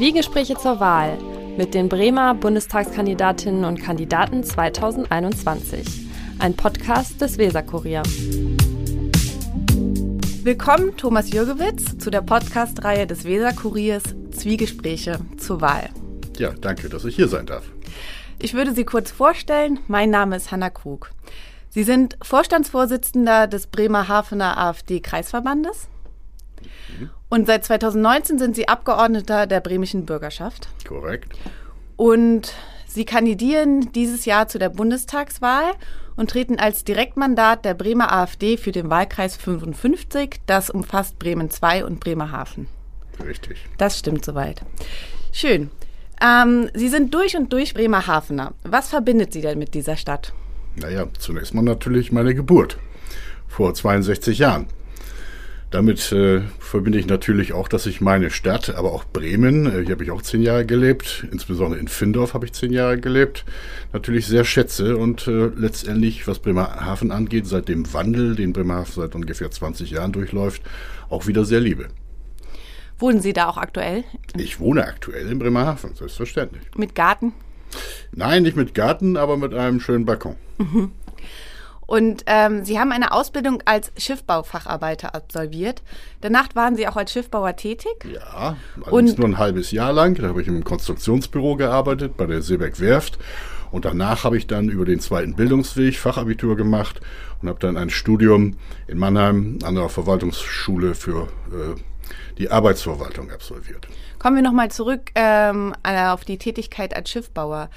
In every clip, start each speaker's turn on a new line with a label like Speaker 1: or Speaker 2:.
Speaker 1: Zwiegespräche zur Wahl mit den Bremer Bundestagskandidatinnen und Kandidaten 2021. Ein Podcast des Weserkurier. Willkommen, Thomas Jürgewitz, zu der Podcast-Reihe des Weserkuriers Zwiegespräche zur Wahl.
Speaker 2: Ja, danke, dass ich hier sein darf.
Speaker 1: Ich würde Sie kurz vorstellen. Mein Name ist Hanna Krug. Sie sind Vorstandsvorsitzender des Bremerhavener AfD-Kreisverbandes. Mhm. Und seit 2019 sind Sie Abgeordneter der bremischen Bürgerschaft.
Speaker 2: Korrekt.
Speaker 1: Und Sie kandidieren dieses Jahr zu der Bundestagswahl und treten als Direktmandat der Bremer AfD für den Wahlkreis 55. Das umfasst Bremen 2 und Bremerhaven.
Speaker 2: Richtig.
Speaker 1: Das stimmt soweit. Schön. Ähm, Sie sind durch und durch Bremerhavener. Was verbindet Sie denn mit dieser Stadt?
Speaker 2: Naja, zunächst mal natürlich meine Geburt vor 62 Jahren. Damit äh, verbinde ich natürlich auch, dass ich meine Stadt, aber auch Bremen, äh, hier habe ich auch zehn Jahre gelebt, insbesondere in Findorf habe ich zehn Jahre gelebt, natürlich sehr schätze und äh, letztendlich, was Bremerhaven angeht, seit dem Wandel, den Bremerhaven seit ungefähr 20 Jahren durchläuft, auch wieder sehr liebe.
Speaker 1: Wohnen Sie da auch aktuell?
Speaker 2: Ich wohne aktuell in Bremerhaven, selbstverständlich.
Speaker 1: Mit Garten?
Speaker 2: Nein, nicht mit Garten, aber mit einem schönen Balkon. Mhm.
Speaker 1: Und ähm, Sie haben eine Ausbildung als Schiffbaufacharbeiter absolviert. Danach waren Sie auch als Schiffbauer tätig?
Speaker 2: Ja, allerdings nur ein halbes Jahr lang. Da habe ich im Konstruktionsbüro gearbeitet, bei der Seeberg Werft. Und danach habe ich dann über den zweiten Bildungsweg Fachabitur gemacht und habe dann ein Studium in Mannheim an der Verwaltungsschule für äh, die Arbeitsverwaltung absolviert.
Speaker 1: Kommen wir nochmal zurück ähm, auf die Tätigkeit als Schiffbauer.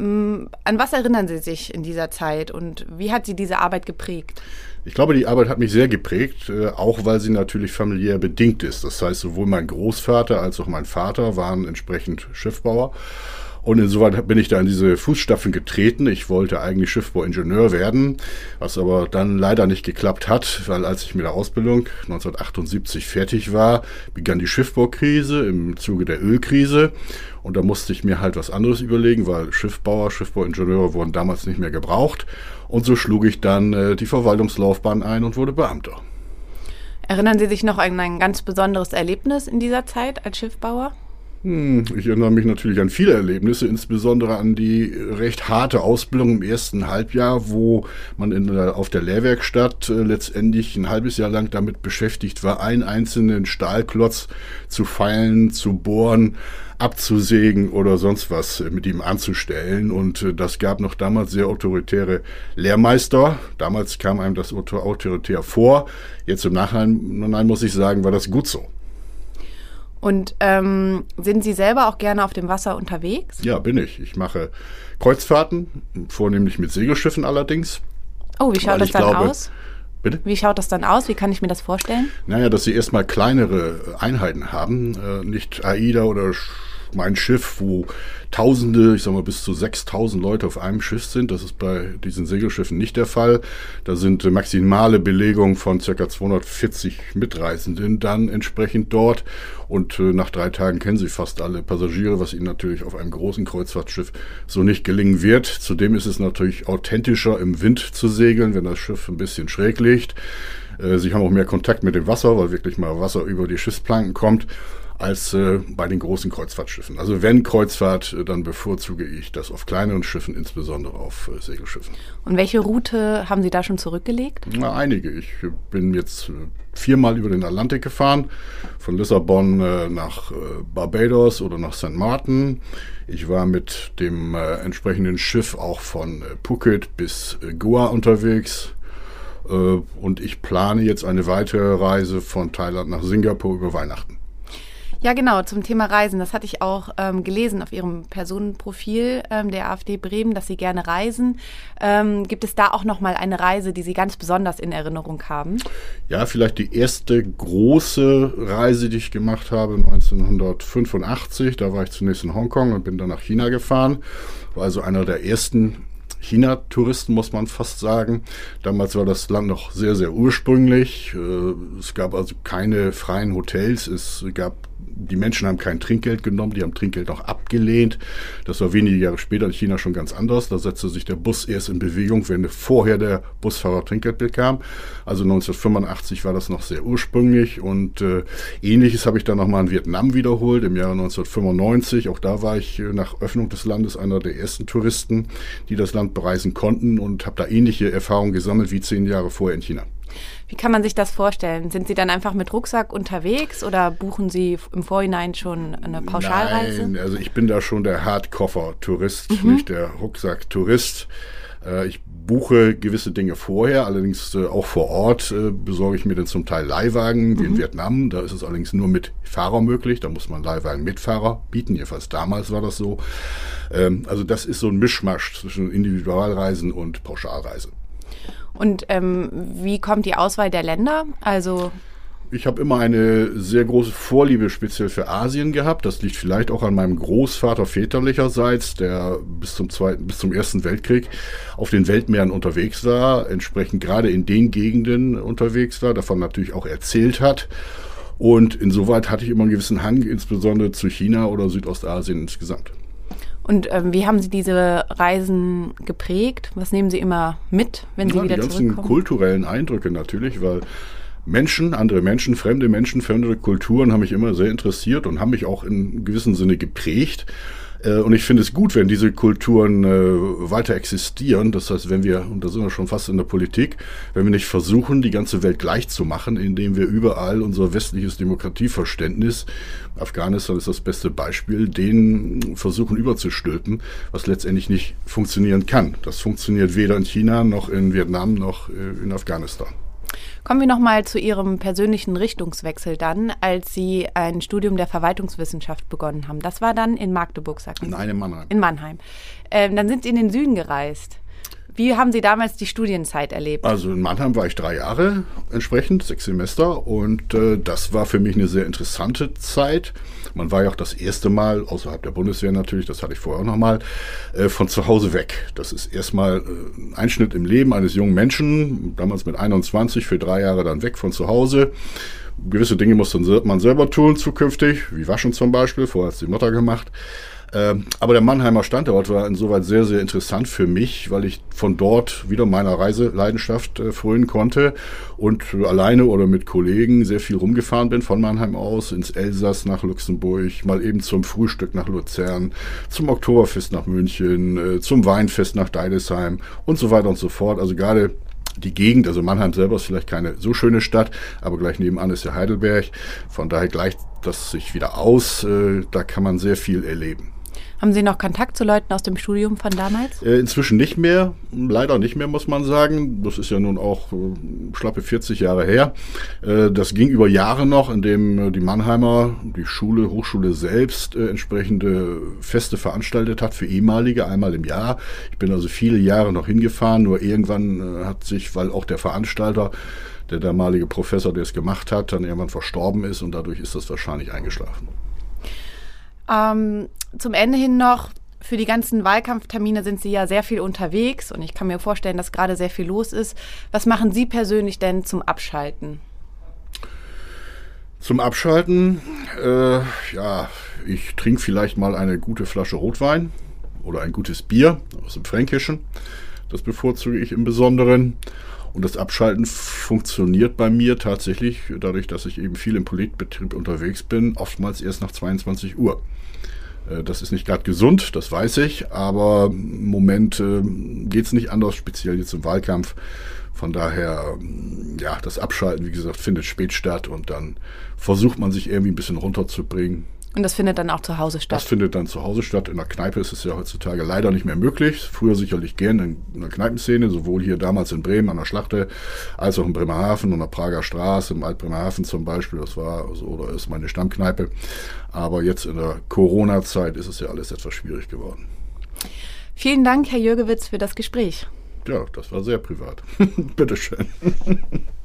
Speaker 1: Mm, an was erinnern Sie sich in dieser Zeit und wie hat Sie diese Arbeit geprägt?
Speaker 2: Ich glaube, die Arbeit hat mich sehr geprägt, äh, auch weil sie natürlich familiär bedingt ist. Das heißt, sowohl mein Großvater als auch mein Vater waren entsprechend Schiffbauer. Und insoweit bin ich da in diese Fußstapfen getreten. Ich wollte eigentlich Schiffbauingenieur werden, was aber dann leider nicht geklappt hat, weil als ich mit der Ausbildung 1978 fertig war, begann die Schiffbaukrise im Zuge der Ölkrise. Und da musste ich mir halt was anderes überlegen, weil Schiffbauer, Schiffbauingenieure wurden damals nicht mehr gebraucht. Und so schlug ich dann äh, die Verwaltungslaufbahn ein und wurde Beamter.
Speaker 1: Erinnern Sie sich noch an ein ganz besonderes Erlebnis in dieser Zeit als Schiffbauer?
Speaker 2: Hm, ich erinnere mich natürlich an viele Erlebnisse, insbesondere an die recht harte Ausbildung im ersten Halbjahr, wo man in der, auf der Lehrwerkstatt äh, letztendlich ein halbes Jahr lang damit beschäftigt war, einen einzelnen Stahlklotz zu feilen, zu bohren, abzusägen oder sonst was mit ihm anzustellen. Und äh, das gab noch damals sehr autoritäre Lehrmeister. Damals kam einem das autoritär vor. Jetzt im Nachhinein muss ich sagen, war das gut so.
Speaker 1: Und ähm, sind Sie selber auch gerne auf dem Wasser unterwegs?
Speaker 2: Ja, bin ich. Ich mache Kreuzfahrten, vornehmlich mit Segelschiffen allerdings.
Speaker 1: Oh, wie schaut das dann glaube, aus? Bitte? Wie schaut das dann aus? Wie kann ich mir das vorstellen?
Speaker 2: Naja, dass sie erstmal kleinere Einheiten haben, äh, nicht AIDA oder mein Schiff, wo Tausende, ich sag mal bis zu 6000 Leute auf einem Schiff sind. Das ist bei diesen Segelschiffen nicht der Fall. Da sind maximale Belegungen von circa 240 Mitreisenden dann entsprechend dort. Und äh, nach drei Tagen kennen sie fast alle Passagiere, was ihnen natürlich auf einem großen Kreuzfahrtschiff so nicht gelingen wird. Zudem ist es natürlich authentischer im Wind zu segeln, wenn das Schiff ein bisschen schräg liegt. Äh, sie haben auch mehr Kontakt mit dem Wasser, weil wirklich mal Wasser über die Schiffsplanken kommt als äh, bei den großen Kreuzfahrtschiffen. Also wenn Kreuzfahrt, äh, dann bevorzuge ich das auf kleineren Schiffen, insbesondere auf äh, Segelschiffen.
Speaker 1: Und welche Route haben Sie da schon zurückgelegt?
Speaker 2: Na, einige. Ich bin jetzt äh, viermal über den Atlantik gefahren, von Lissabon äh, nach äh, Barbados oder nach St. Martin. Ich war mit dem entsprechenden Schiff auch von Phuket bis Goa unterwegs. Und ich plane jetzt eine weitere Reise von Thailand nach Singapur über Weihnachten.
Speaker 1: Ja, genau, zum Thema Reisen. Das hatte ich auch ähm, gelesen auf Ihrem Personenprofil ähm, der AfD Bremen, dass Sie gerne reisen. Ähm, gibt es da auch nochmal eine Reise, die Sie ganz besonders in Erinnerung haben?
Speaker 2: Ja, vielleicht die erste große Reise, die ich gemacht habe, 1985. Da war ich zunächst in Hongkong und bin dann nach China gefahren. War also einer der ersten China-Touristen, muss man fast sagen. Damals war das Land noch sehr, sehr ursprünglich. Äh, es gab also keine freien Hotels. Es gab die Menschen haben kein Trinkgeld genommen, die haben Trinkgeld auch abgelehnt. Das war wenige Jahre später in China schon ganz anders. Da setzte sich der Bus erst in Bewegung, wenn vorher der Busfahrer Trinkgeld bekam. Also 1985 war das noch sehr ursprünglich und äh, ähnliches habe ich dann nochmal in Vietnam wiederholt im Jahre 1995. Auch da war ich äh, nach Öffnung des Landes einer der ersten Touristen, die das Land bereisen konnten und habe da ähnliche Erfahrungen gesammelt wie zehn Jahre vorher in China.
Speaker 1: Wie kann man sich das vorstellen? Sind Sie dann einfach mit Rucksack unterwegs oder buchen Sie im Vorhinein schon eine Pauschalreise?
Speaker 2: Nein, also ich bin da schon der Hardkoffer-Tourist, mhm. nicht der Rucksack-Tourist. Äh, ich buche gewisse Dinge vorher, allerdings äh, auch vor Ort äh, besorge ich mir dann zum Teil Leihwagen, wie mhm. in Vietnam. Da ist es allerdings nur mit Fahrer möglich. Da muss man Leihwagen mit Fahrer bieten. Jedenfalls damals war das so. Ähm, also das ist so ein Mischmasch zwischen Individualreisen und Pauschalreisen.
Speaker 1: Und ähm, wie kommt die Auswahl der Länder? Also
Speaker 2: ich habe immer eine sehr große Vorliebe speziell für Asien gehabt. Das liegt vielleicht auch an meinem Großvater väterlicherseits, der bis zum zweiten, bis zum ersten Weltkrieg auf den Weltmeeren unterwegs war, entsprechend gerade in den Gegenden unterwegs war, davon natürlich auch erzählt hat. Und insoweit hatte ich immer einen gewissen Hang, insbesondere zu China oder Südostasien insgesamt.
Speaker 1: Und ähm, wie haben Sie diese Reisen geprägt? Was nehmen Sie immer mit, wenn Sie ja, wieder zurückkommen?
Speaker 2: Die ganzen kulturellen Eindrücke natürlich, weil Menschen, andere Menschen, fremde Menschen, fremde Kulturen haben mich immer sehr interessiert und haben mich auch in gewissem Sinne geprägt. Äh, und ich finde es gut, wenn diese Kulturen äh, weiter existieren. Das heißt, wenn wir, und da sind wir schon fast in der Politik, wenn wir nicht versuchen, die ganze Welt gleich zu machen, indem wir überall unser westliches Demokratieverständnis, Afghanistan ist das beste Beispiel, den versuchen überzustülpen, was letztendlich nicht funktionieren kann. Das funktioniert weder in China noch in Vietnam noch äh, in Afghanistan.
Speaker 1: Kommen wir nochmal zu Ihrem persönlichen Richtungswechsel dann, als Sie ein Studium der Verwaltungswissenschaft begonnen haben. Das war dann in Magdeburg, sagten
Speaker 2: Sie? Nein, in Mannheim.
Speaker 1: In Mannheim. Ähm, dann sind Sie in den Süden gereist. Wie haben Sie damals die Studienzeit erlebt?
Speaker 2: Also in Mannheim war ich drei Jahre entsprechend, sechs Semester. Und äh, das war für mich eine sehr interessante Zeit. Man war ja auch das erste Mal, außerhalb der Bundeswehr natürlich, das hatte ich vorher auch nochmal, äh, von zu Hause weg. Das ist erstmal äh, ein Einschnitt im Leben eines jungen Menschen, damals mit 21, für drei Jahre dann weg von zu Hause. Gewisse Dinge muss man selber tun zukünftig, wie waschen zum Beispiel, vorher hat es die Mutter gemacht. Ähm, aber der Mannheimer Standort war insoweit sehr, sehr interessant für mich, weil ich von dort wieder meiner Reiseleidenschaft äh, frönen konnte und alleine oder mit Kollegen sehr viel rumgefahren bin von Mannheim aus ins Elsass nach Luxemburg, mal eben zum Frühstück nach Luzern, zum Oktoberfest nach München, äh, zum Weinfest nach Deidesheim und so weiter und so fort. Also gerade die Gegend, also Mannheim selber ist vielleicht keine so schöne Stadt, aber gleich nebenan ist ja Heidelberg. Von daher gleicht das sich wieder aus. Äh, da kann man sehr viel erleben.
Speaker 1: Haben Sie noch Kontakt zu Leuten aus dem Studium von damals?
Speaker 2: Äh, inzwischen nicht mehr, leider nicht mehr, muss man sagen. Das ist ja nun auch äh, schlappe 40 Jahre her. Äh, das ging über Jahre noch, indem die Mannheimer, die Schule, Hochschule selbst entsprechende Feste veranstaltet hat für ehemalige, einmal im Jahr. Ich bin also viele Jahre noch hingefahren, nur irgendwann hat sich, weil auch der Veranstalter der damalige Professor, der es gemacht hat, dann irgendwann verstorben ist und dadurch ist das wahrscheinlich eingeschlafen.
Speaker 1: Ähm, zum Ende hin noch, für die ganzen Wahlkampftermine sind Sie ja sehr viel unterwegs und ich kann mir vorstellen, dass gerade sehr viel los ist. Was machen Sie persönlich denn zum Abschalten?
Speaker 2: Zum Abschalten, äh, ja, ich trinke vielleicht mal eine gute Flasche Rotwein oder ein gutes Bier aus dem Fränkischen. Das bevorzuge ich im Besonderen. Und das Abschalten funktioniert bei mir tatsächlich, dadurch, dass ich eben viel im Politbetrieb unterwegs bin, oftmals erst nach 22 Uhr. Äh, das ist nicht gerade gesund, das weiß ich, aber im Moment äh, geht es nicht anders, speziell jetzt im Wahlkampf. Von daher, ja, das Abschalten, wie gesagt, findet spät statt und dann versucht man sich irgendwie ein bisschen runterzubringen.
Speaker 1: Und das findet dann auch zu Hause statt?
Speaker 2: Das findet dann zu Hause statt. In der Kneipe ist es ja heutzutage leider nicht mehr möglich. Früher sicherlich gern in, der Kneipenszene, sowohl hier damals in Bremen an der Schlachte, als auch in Bremerhaven und der Prager Straße, im Alt-Bremerhaven zum Beispiel. Das war so oder ist meine Stammkneipe. Aber jetzt in der Corona-Zeit ist es ja alles etwas schwierig geworden.
Speaker 1: Vielen Dank, Herr Jürgewitz, für das Gespräch.
Speaker 2: Ja, das war sehr privat. Bitteschön.